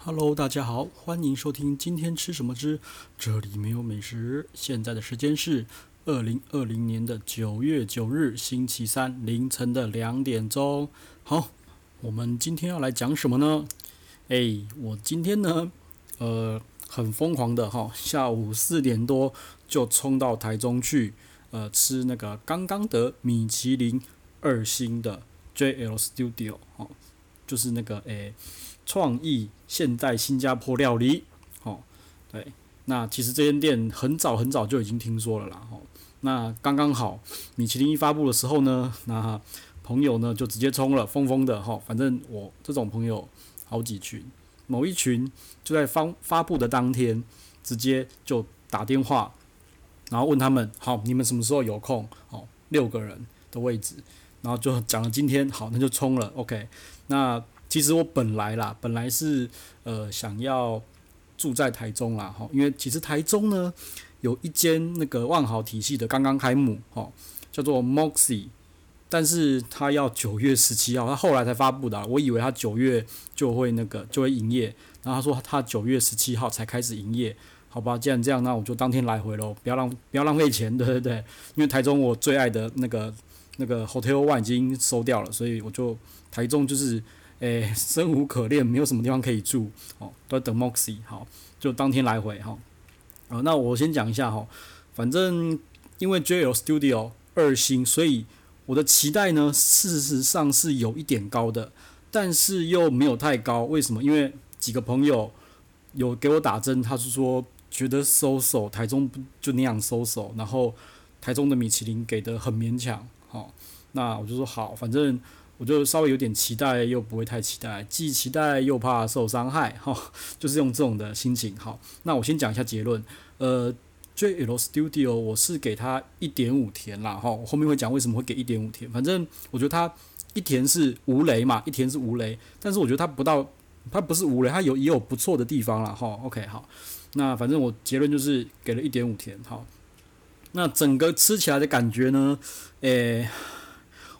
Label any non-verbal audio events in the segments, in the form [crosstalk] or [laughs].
Hello，大家好，欢迎收听今天吃什么之这里没有美食。现在的时间是二零二零年的九月九日星期三凌晨的两点钟。好，我们今天要来讲什么呢？哎，我今天呢，呃，很疯狂的哈，下午四点多就冲到台中去，呃，吃那个刚刚得米其林二星的 JL Studio 哦，就是那个诶。创意现代新加坡料理，哦，对，那其实这间店很早很早就已经听说了啦，哦，那刚刚好米其林一发布的时候呢，那朋友呢就直接冲了，疯疯的。哈，反正我这种朋友好几群，某一群就在发发布的当天，直接就打电话，然后问他们，好，你们什么时候有空？哦，六个人的位置，然后就讲了今天，好，那就冲了，OK，那。其实我本来啦，本来是呃想要住在台中啦，哈，因为其实台中呢有一间那个万豪体系的刚刚开幕，哈，叫做 Moxie，但是他要九月十七号，他后来才发布的，我以为他九月就会那个就会营业，然后他说他九月十七号才开始营业，好吧，既然这样，那我就当天来回喽，不要浪不要浪费钱，对对对，因为台中我最爱的那个那个 Hotel One 已经收掉了，所以我就台中就是。诶，生无可恋，没有什么地方可以住，哦，都在等 Moxy，好，就当天来回，哈，好，那我先讲一下哈，反正因为 JL Studio 二星，所以我的期待呢，事实上是有一点高的，但是又没有太高，为什么？因为几个朋友有给我打针，他是说觉得 so so，台中就那样 so so，然后台中的米其林给的很勉强，好，那我就说好，反正。我就稍微有点期待，又不会太期待，既期待又怕受伤害，哈，[laughs] 就是用这种的心情。好，那我先讲一下结论。呃，JL Studio 我是给他一点五甜啦，哈，我后面会讲为什么会给一点五甜。反正我觉得他一甜是无雷嘛，一甜是无雷，但是我觉得他不到，他不是无雷，他有也有不错的地方啦。哈。OK，好，那反正我结论就是给了一点五甜。好，那整个吃起来的感觉呢，诶、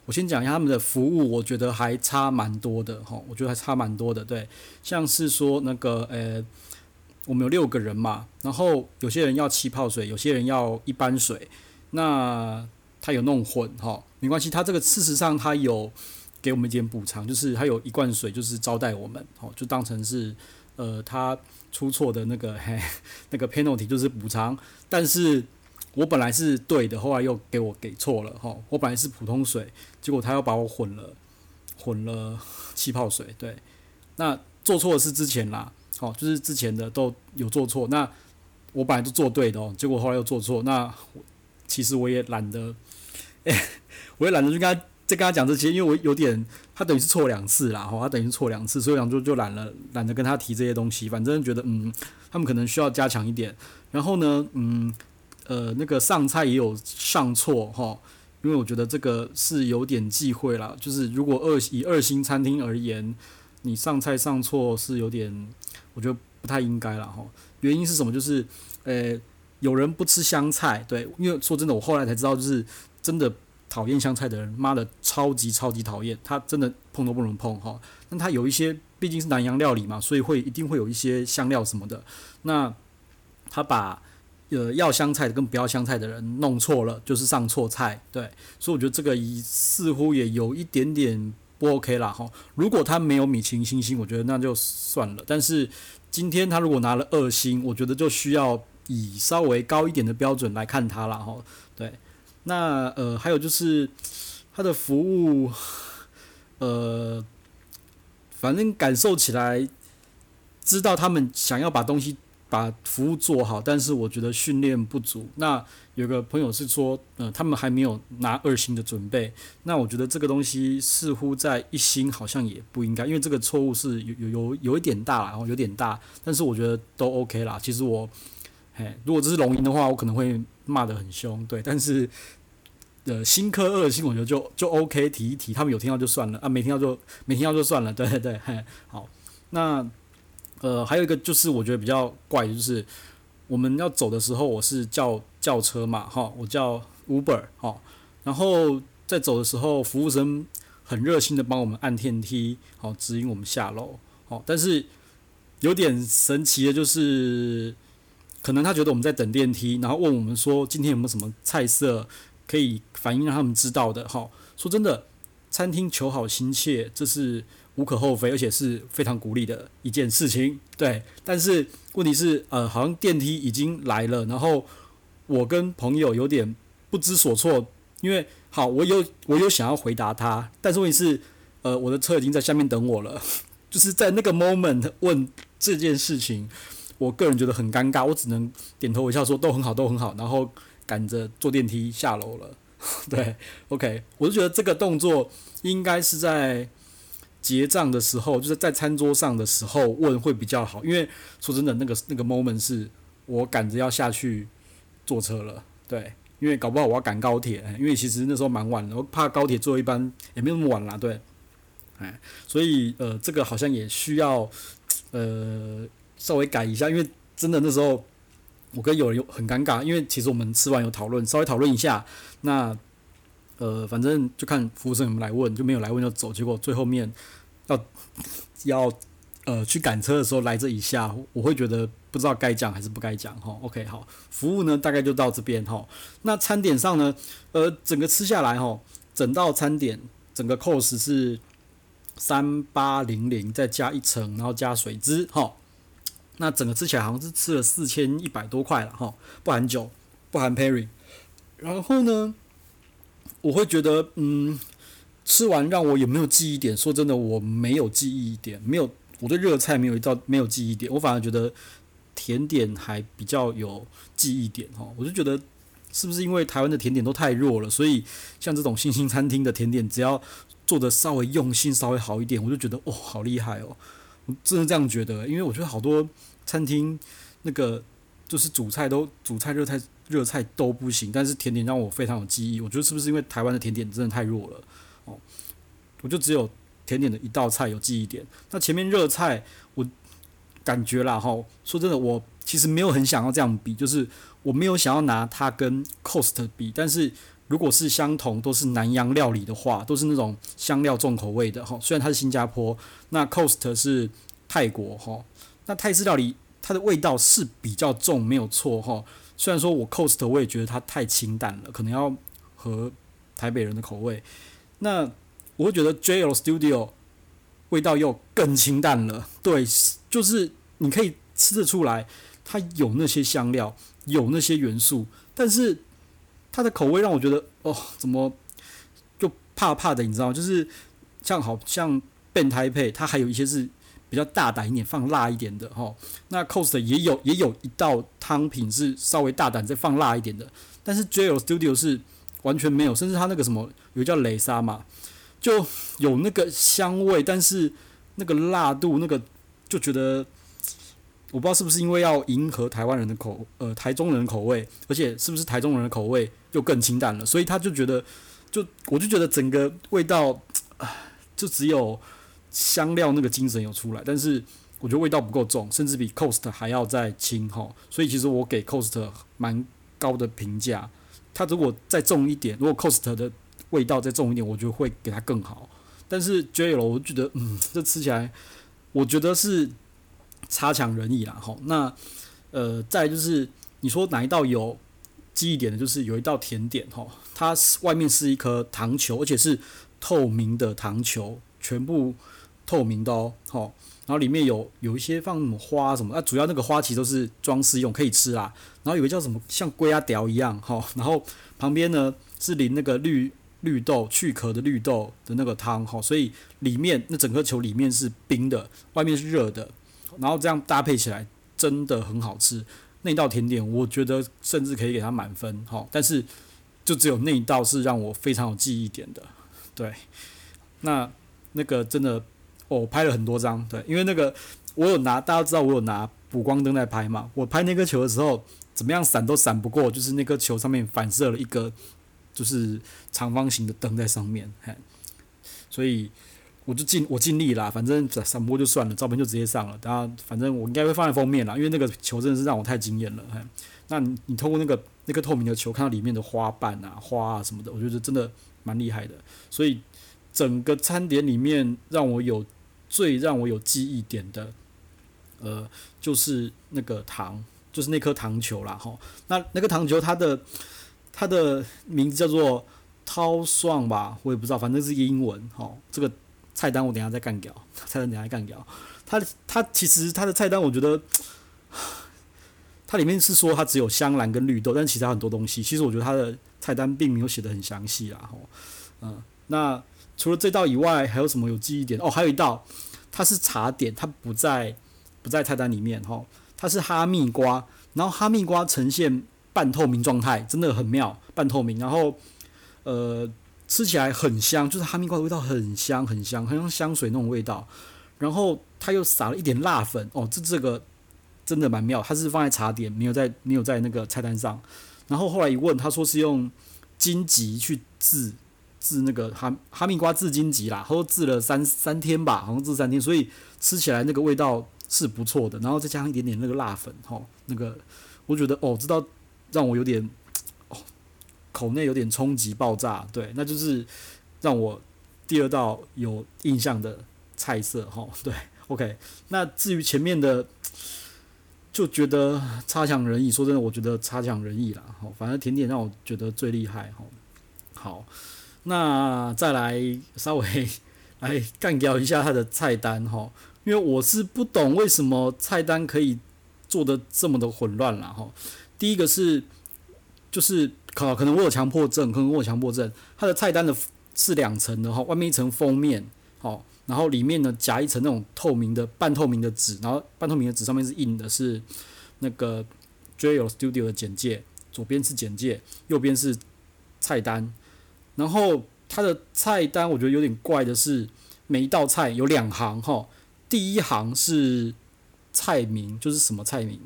我先讲一下他们的服务，我觉得还差蛮多的哈，我觉得还差蛮多的。对，像是说那个呃，我们有六个人嘛，然后有些人要气泡水，有些人要一般水，那他有弄混哈，没关系，他这个事实上他有给我们一点补偿，就是他有一罐水就是招待我们，好，就当成是呃他出错的那个嘿那个 penalty 就是补偿，但是。我本来是对的，后来又给我给错了哈。我本来是普通水，结果他又把我混了，混了气泡水。对，那做错的是之前啦，好，就是之前的都有做错。那我本来就做对的哦，结果后来又做错。那其实我也懒得，哎，[laughs] 我也懒得去跟他再跟他讲这些，因为我有点他等于是错两次啦，哈，他等于是错两次，所以讲就就懒了，懒得跟他提这些东西。反正觉得嗯，他们可能需要加强一点。然后呢，嗯。呃，那个上菜也有上错哈，因为我觉得这个是有点忌讳啦。就是如果二以二星餐厅而言，你上菜上错是有点，我觉得不太应该了哈。原因是什么？就是呃，有人不吃香菜，对，因为说真的，我后来才知道，就是真的讨厌香菜的人，妈的超级超级讨厌，他真的碰都不能碰哈。那他有一些毕竟是南洋料理嘛，所以会一定会有一些香料什么的。那他把。呃，要香菜的跟不要香菜的人弄错了，就是上错菜，对，所以我觉得这个似乎也有一点点不 OK 啦哈。如果他没有米其林星星，我觉得那就算了。但是今天他如果拿了二星，我觉得就需要以稍微高一点的标准来看他了哈。对，那呃还有就是他的服务，[laughs] 呃，反正感受起来，知道他们想要把东西。把服务做好，但是我觉得训练不足。那有个朋友是说，呃，他们还没有拿二星的准备。那我觉得这个东西似乎在一星好像也不应该，因为这个错误是有有有有一点大，然后有点大。但是我觉得都 OK 啦。其实我，嘿，如果这是龙吟的话，我可能会骂得很凶，对。但是，呃，新科二星，我觉得就就 OK，提一提，他们有听到就算了啊，没听到就没听到就算了，对对对，嘿，好，那。呃，还有一个就是我觉得比较怪，就是我们要走的时候，我是叫叫车嘛，哈，我叫 Uber，哈，然后在走的时候，服务生很热心的帮我们按电梯，好，指引我们下楼，好，但是有点神奇的，就是可能他觉得我们在等电梯，然后问我们说今天有没有什么菜色可以反映让他们知道的。哈，说真的，餐厅求好心切，这是无可厚非，而且是非常鼓励的一件事情。对，但是问题是，呃，好像电梯已经来了，然后我跟朋友有点不知所措，因为好，我有我有想要回答他，但是问题是，呃，我的车已经在下面等我了。[laughs] 就是在那个 moment 问这件事情，我个人觉得很尴尬，我只能点头微笑说都很好，都很好，然后赶着坐电梯下楼了。[laughs] 对，OK，我就觉得这个动作应该是在结账的时候，就是在餐桌上的时候问会比较好，因为说真的，那个那个 moment 是我赶着要下去坐车了。对，因为搞不好我要赶高铁，因为其实那时候蛮晚的，我怕高铁坐一班也没那么晚啦。对。哎，所以呃，这个好像也需要呃稍微改一下，因为真的那时候我跟友人有很尴尬，因为其实我们吃完有讨论，稍微讨论一下，那呃反正就看服务生有没有来问，就没有来问就走，结果最后面要要呃去赶车的时候来这一下，我会觉得不知道该讲还是不该讲哈。OK，好，服务呢大概就到这边哈。那餐点上呢，呃，整个吃下来哈，整道餐点整个 course 是。三八零零再加一层，然后加水汁，哈，那整个吃起来好像是吃了四千一百多块了，哈，不含酒，不含 pairing。然后呢，我会觉得，嗯，吃完让我有没有记忆点？说真的，我没有记忆点，没有，我对热菜没有一道没有记忆点，我反而觉得甜点还比较有记忆点，哈，我就觉得是不是因为台湾的甜点都太弱了，所以像这种新兴餐厅的甜点，只要做的稍微用心，稍微好一点，我就觉得哦，好厉害哦！我真的这样觉得，因为我觉得好多餐厅那个就是主菜都主菜、热菜、热菜都不行，但是甜点让我非常有记忆。我觉得是不是因为台湾的甜点真的太弱了哦？我就只有甜点的一道菜有记忆点。那前面热菜我感觉啦哈，说真的，我其实没有很想要这样比，就是我没有想要拿它跟 Cost 比，但是。如果是相同都是南洋料理的话，都是那种香料重口味的哈。虽然它是新加坡，那 Cost 是泰国哈。那泰式料理它的味道是比较重，没有错哈。虽然说我 cost 我也觉得它太清淡了，可能要和台北人的口味。那我会觉得 JL Studio 味道又更清淡了。对，就是你可以吃得出来，它有那些香料，有那些元素，但是。它的口味让我觉得哦，怎么就怕怕的？你知道？就是像好像变态配，它还有一些是比较大胆一点，放辣一点的哈。那 Cost 也有也有一道汤品是稍微大胆再放辣一点的，但是 JL Studio 是完全没有，甚至它那个什么有叫雷沙嘛，就有那个香味，但是那个辣度那个就觉得。我不知道是不是因为要迎合台湾人的口，呃，台中人口味，而且是不是台中人的口味又更清淡了，所以他就觉得，就我就觉得整个味道，就只有香料那个精神有出来，但是我觉得味道不够重，甚至比 Cost 还要再轻哈，所以其实我给 Cost 蛮高的评价，它如果再重一点，如果 Cost 的味道再重一点，我觉得会给它更好，但是 JL 我觉得，嗯，这吃起来，我觉得是。差强人意啦，吼，那呃，再就是你说哪一道有记忆点的，就是有一道甜点，吼，它外面是一颗糖球，而且是透明的糖球，全部透明的哦，吼，然后里面有有一些放什么花什么，那主要那个花其实都是装饰用，可以吃啦。然后有个叫什么像龟啊屌一样，吼，然后旁边呢是淋那个绿绿豆去壳的绿豆的那个汤，吼，所以里面那整颗球里面是冰的，外面是热的。然后这样搭配起来真的很好吃，那道甜点我觉得甚至可以给它满分哈，但是就只有那一道是让我非常有记忆点的，对，那那个真的我、拍了很多张，对，因为那个我有拿，大家知道我有拿补光灯在拍嘛，我拍那颗球的时候怎么样闪都闪不过，就是那颗球上面反射了一个就是长方形的灯在上面，嘿，所以。我就尽我尽力啦，反正闪播就算了，照片就直接上了。然后反正我应该会放在封面啦，因为那个球真的是让我太惊艳了。嘿那你你透过那个那个透明的球看到里面的花瓣啊、花啊什么的，我觉得真的蛮厉害的。所以整个餐点里面让我有最让我有记忆点的，呃，就是那个糖，就是那颗糖球啦，吼。那那个糖球它的它的名字叫做涛爽吧，我也不知道，反正是英文，吼。这个菜单我等下再干掉，菜单等下再干掉。它它其实它的菜单我觉得，它里面是说它只有香兰跟绿豆，但其他很多东西，其实我觉得它的菜单并没有写得很详细啦，吼。嗯，那除了这道以外，还有什么有记忆点？哦，还有一道，它是茶点，它不在。不在菜单里面哈，它是哈密瓜，然后哈密瓜呈现半透明状态，真的很妙，半透明，然后呃吃起来很香，就是哈密瓜的味道很香很香，很像香水那种味道，然后它又撒了一点辣粉哦，这这个真的蛮妙，它是放在茶点，没有在没有在那个菜单上，然后后来一问，他说是用荆棘去治治那个哈哈密瓜治荆棘啦，他说治了三三天吧，好像治三天，所以吃起来那个味道。是不错的，然后再加上一点点那个辣粉，吼，那个我觉得哦，知道让我有点哦，口内有点冲击爆炸，对，那就是让我第二道有印象的菜色，吼，对，OK。那至于前面的，就觉得差强人意。说真的，我觉得差强人意啦，吼，反正甜点让我觉得最厉害，吼。好，那再来稍微来干掉一下它的菜单，哈。因为我是不懂为什么菜单可以做得这么的混乱了哈。第一个是，就是可可能我有强迫症，可能我有强迫症。它的菜单的是两层的哈，外面一层封面，好，然后里面呢夹一层那种透明的半透明的纸，然后半透明的纸上面是印的是那个 JL Studio 的简介，左边是简介，右边是菜单。然后它的菜单我觉得有点怪的是，每一道菜有两行哈。第一行是菜名，就是什么菜名；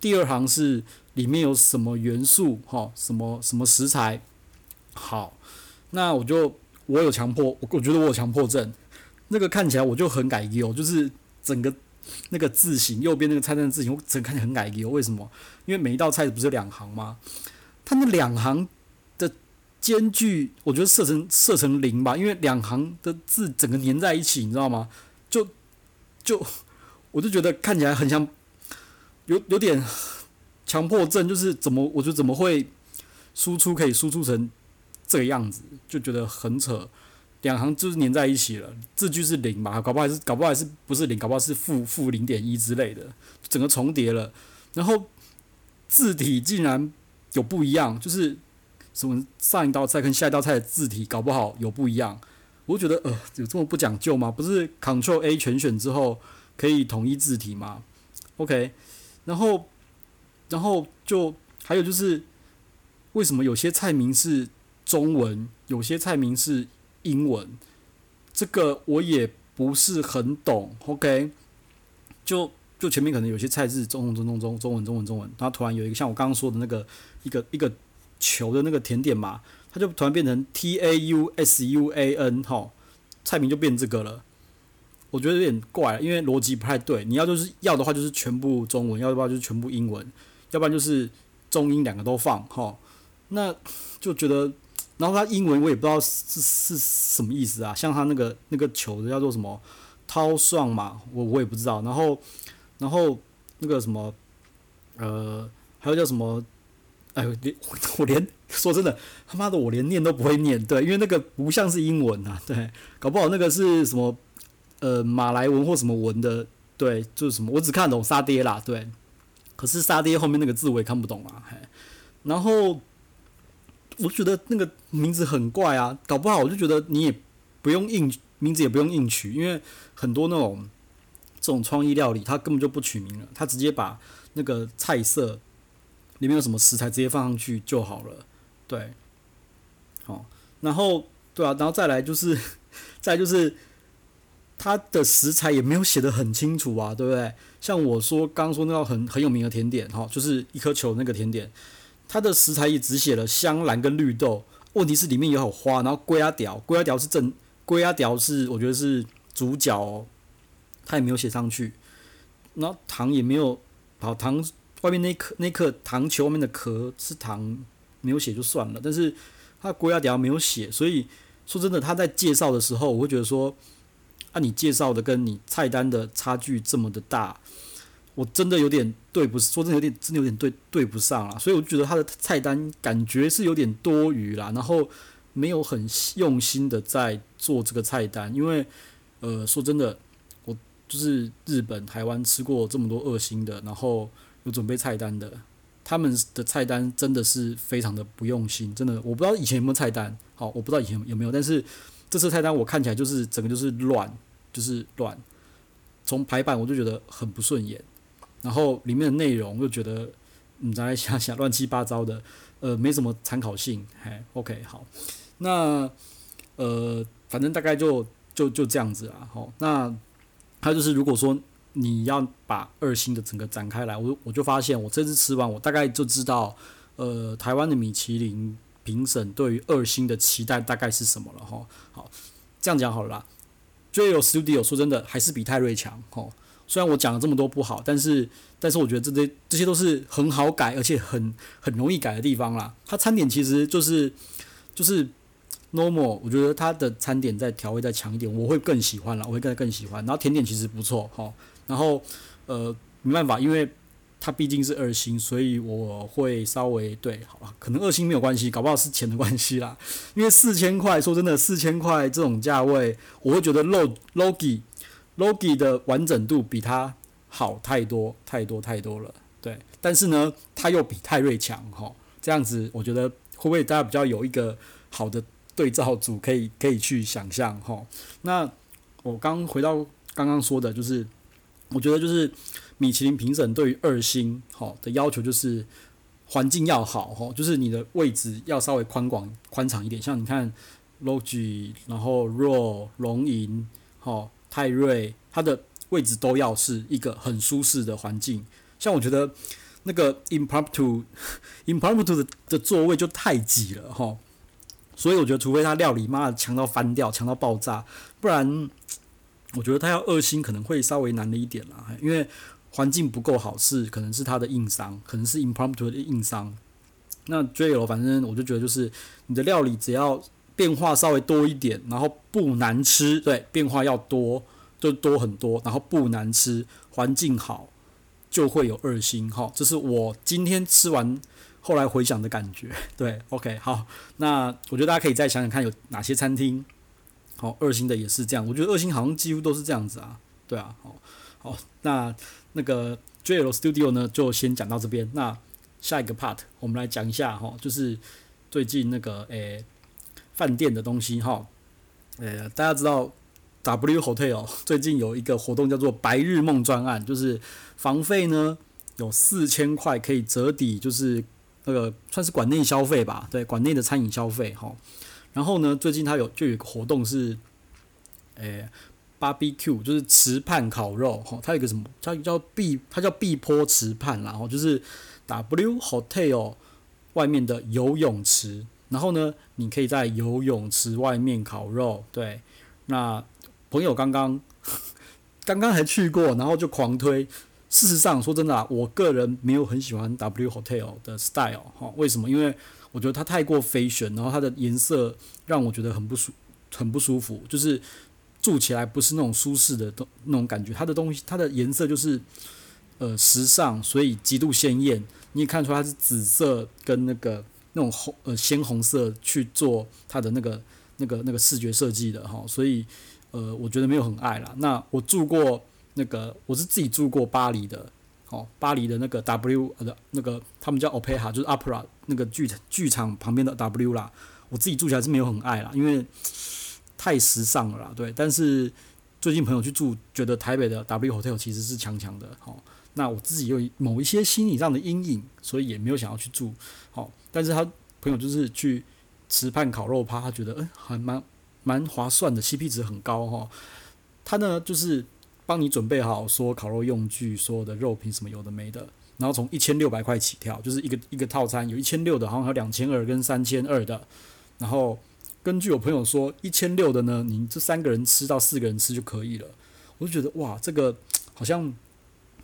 第二行是里面有什么元素，哈，什么什么食材。好，那我就我有强迫，我我觉得我有强迫症。那个看起来我就很改油，就是整个那个字形，右边那个菜单的字形，我整个看起来很改油。为什么？因为每一道菜不是两行吗？它那两行的间距，我觉得设成设成零吧，因为两行的字整个粘在一起，你知道吗？就就我就觉得看起来很像有有点强迫症，就是怎么我就怎么会输出可以输出成这个样子，就觉得很扯。两行就是粘在一起了，字距是零嘛？搞不好还是搞不好还是不是零？搞不好是负负零点一之类的，整个重叠了。然后字体竟然有不一样，就是什么上一道菜跟下一道菜的字体搞不好有不一样。我觉得呃，有这么不讲究吗？不是 Control A 全选之后可以统一字体吗？OK，然后然后就还有就是，为什么有些菜名是中文，有些菜名是英文？这个我也不是很懂。OK，就就前面可能有些菜是中中中中中文中文中文，然后突然有一个像我刚刚说的那个一个一个球的那个甜点嘛。它就突然变成 T A U S U A N 哈，菜名就变这个了，我觉得有点怪，因为逻辑不太对。你要就是要的话就是全部中文，要的话就是全部英文，要不然就是中英两个都放哈。那就觉得，然后它英文我也不知道是是什么意思啊，像它那个那个球的叫做什么涛爽嘛，我我也不知道。然后然后那个什么呃，还有叫什么？哎呦，连我连说真的，他妈的我连念都不会念，对，因为那个不像是英文啊，对，搞不好那个是什么呃马来文或什么文的，对，就是什么，我只看懂沙爹啦，对，可是沙爹后面那个字我也看不懂啊，嘿，然后我觉得那个名字很怪啊，搞不好我就觉得你也不用硬名字也不用硬取，因为很多那种这种创意料理，他根本就不取名了，他直接把那个菜色。里面有什么食材，直接放上去就好了，对，好，然后对啊，然后再来就是，再就是，它的食材也没有写得很清楚啊，对不对？像我说刚刚说那道很很有名的甜点，哈，就是一颗球那个甜点，它的食材也只写了香兰跟绿豆，问题是里面也有花，然后龟仔条，龟仔条是正，龟仔条是我觉得是主角哦，它也没有写上去，然后糖也没有，好糖。外面那颗那颗糖球外面的壳是糖，没有写就算了，但是它龟仔条没有写，所以说真的他在介绍的时候，我会觉得说，啊，你介绍的跟你菜单的差距这么的大，我真的有点对不，说真的有点真的有点对对不上了，所以我觉得他的菜单感觉是有点多余啦，然后没有很用心的在做这个菜单，因为呃说真的，我就是日本、台湾吃过这么多恶心的，然后有准备菜单的，他们的菜单真的是非常的不用心，真的我不知道以前有没有菜单，好，我不知道以前有没有，但是这次菜单我看起来就是整个就是乱，就是乱，从排版我就觉得很不顺眼。然后里面的内容又觉得，你再想想乱七八糟的，呃，没什么参考性。嘿，OK，好，那呃，反正大概就就就这样子啊。好，那他就是如果说你要把二星的整个展开来，我我就发现我这次吃完，我大概就知道，呃，台湾的米其林评审对于二星的期待大概是什么了哈。好，这样讲好了啦。JL Studio 说真的还是比泰瑞强吼。虽然我讲了这么多不好，但是但是我觉得这些这些都是很好改，而且很很容易改的地方啦。它餐点其实就是就是 normal，我觉得它的餐点再调味再强一点，我会更喜欢啦，我会更更喜欢。然后甜点其实不错哈，然后呃没办法，因为它毕竟是二星，所以我会稍微对，好吧，可能二星没有关系，搞不好是钱的关系啦。因为四千块，说真的，四千块这种价位，我会觉得 low logi。Logi 的完整度比它好太多太多太多了，对，但是呢，它又比泰瑞强哈，这样子我觉得会不会大家比较有一个好的对照组可以可以去想象哈？那我刚回到刚刚说的，就是我觉得就是米其林评审对于二星哈的要求就是环境要好哈，就是你的位置要稍微宽广宽敞一点，像你看 Logi，然后 Raw 龙吟哈。泰瑞，它的位置都要是一个很舒适的环境。像我觉得那个 Impromptu，Impromptu [laughs] 的的座位就太挤了哈。所以我觉得，除非他料理妈的强到翻掉，强到爆炸，不然我觉得他要二星可能会稍微难了一点啦。因为环境不够好，是可能是他的硬伤，可能是 Impromptu 的硬伤。那 JL 反正我就觉得，就是你的料理只要。变化稍微多一点，然后不难吃，对，变化要多，就多很多，然后不难吃，环境好，就会有二星哈。这是我今天吃完后来回想的感觉。[laughs] 对，OK，好，那我觉得大家可以再想想看有哪些餐厅，好，二星的也是这样。我觉得二星好像几乎都是这样子啊，对啊，好，好，那那个 JL Studio 呢，就先讲到这边。那下一个 part 我们来讲一下哈，就是最近那个诶。饭店的东西哈，呃，大家知道 W Hotel [laughs] 最近有一个活动叫做白日梦专案，就是房费呢有四千块可以折抵，就是那个算是馆内消费吧，对，馆内的餐饮消费哈。然后呢，最近它有就有一个活动是，诶，Barbecue 就是池畔烤肉哈，它有个什么叫叫碧，它叫碧波池畔，然后就是 W Hotel 外面的游泳池。然后呢，你可以在游泳池外面烤肉，对。那朋友刚刚 [laughs] 刚刚还去过，然后就狂推。事实上，说真的啊，我个人没有很喜欢 W Hotel 的 style 哈。为什么？因为我觉得它太过 fashion，然后它的颜色让我觉得很不舒很不舒服，就是住起来不是那种舒适的东那种感觉。它的东西，它的颜色就是呃时尚，所以极度鲜艳。你也看出它是紫色跟那个。那种红呃鲜红色去做它的那个那个那个视觉设计的哈，所以呃我觉得没有很爱啦。那我住过那个我是自己住过巴黎的，哦巴黎的那个 W 呃那个他们叫 Opera 就是 Opera 那个剧剧场旁边的 W 啦，我自己住起来是没有很爱啦，因为太时尚了啦，对。但是最近朋友去住，觉得台北的 W Hotel 其实是强强的，哦。那我自己有某一些心理上的阴影，所以也没有想要去住，但是他朋友就是去池畔烤肉趴，他觉得嗯还蛮蛮划算的，CP 值很高哈。他呢就是帮你准备好说烤肉用具，所有的肉品什么有的没的，然后从一千六百块起跳，就是一个一个套餐，有一千六的，好像还有两千二跟三千二的。然后根据我朋友说，一千六的呢，你这三个人吃到四个人吃就可以了。我就觉得哇，这个好像。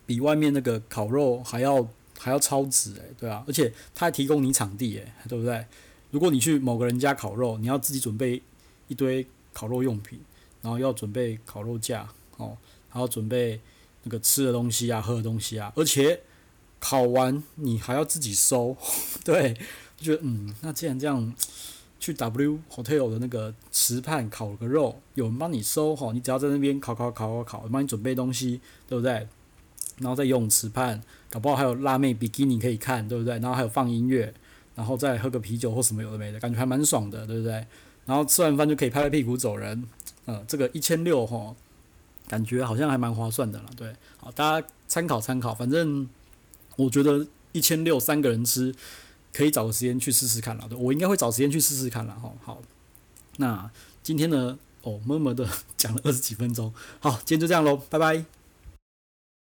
比外面那个烤肉还要还要超值诶，对啊，而且他还提供你场地诶，对不对？如果你去某个人家烤肉，你要自己准备一堆烤肉用品，然后要准备烤肉架哦，还要准备那个吃的东西啊，喝的东西啊，而且烤完你还要自己收，[laughs] 对，就觉得嗯，那既然这样，去 W Hotel 的那个池畔烤个肉，有人帮你收吼，你只要在那边烤烤烤烤烤，帮你准备东西，对不对？然后在游泳池畔，搞不好还有辣妹比基尼可以看，对不对？然后还有放音乐，然后再喝个啤酒或什么有的没的，感觉还蛮爽的，对不对？然后吃完饭就可以拍拍屁股走人，嗯，这个一千六吼，感觉好像还蛮划算的了，对，好，大家参考参考，反正我觉得一千六三个人吃，可以找个时间去试试看了，我应该会找时间去试试看了，吼，好，那今天呢，哦，默默的讲了二十几分钟，好，今天就这样喽，拜拜。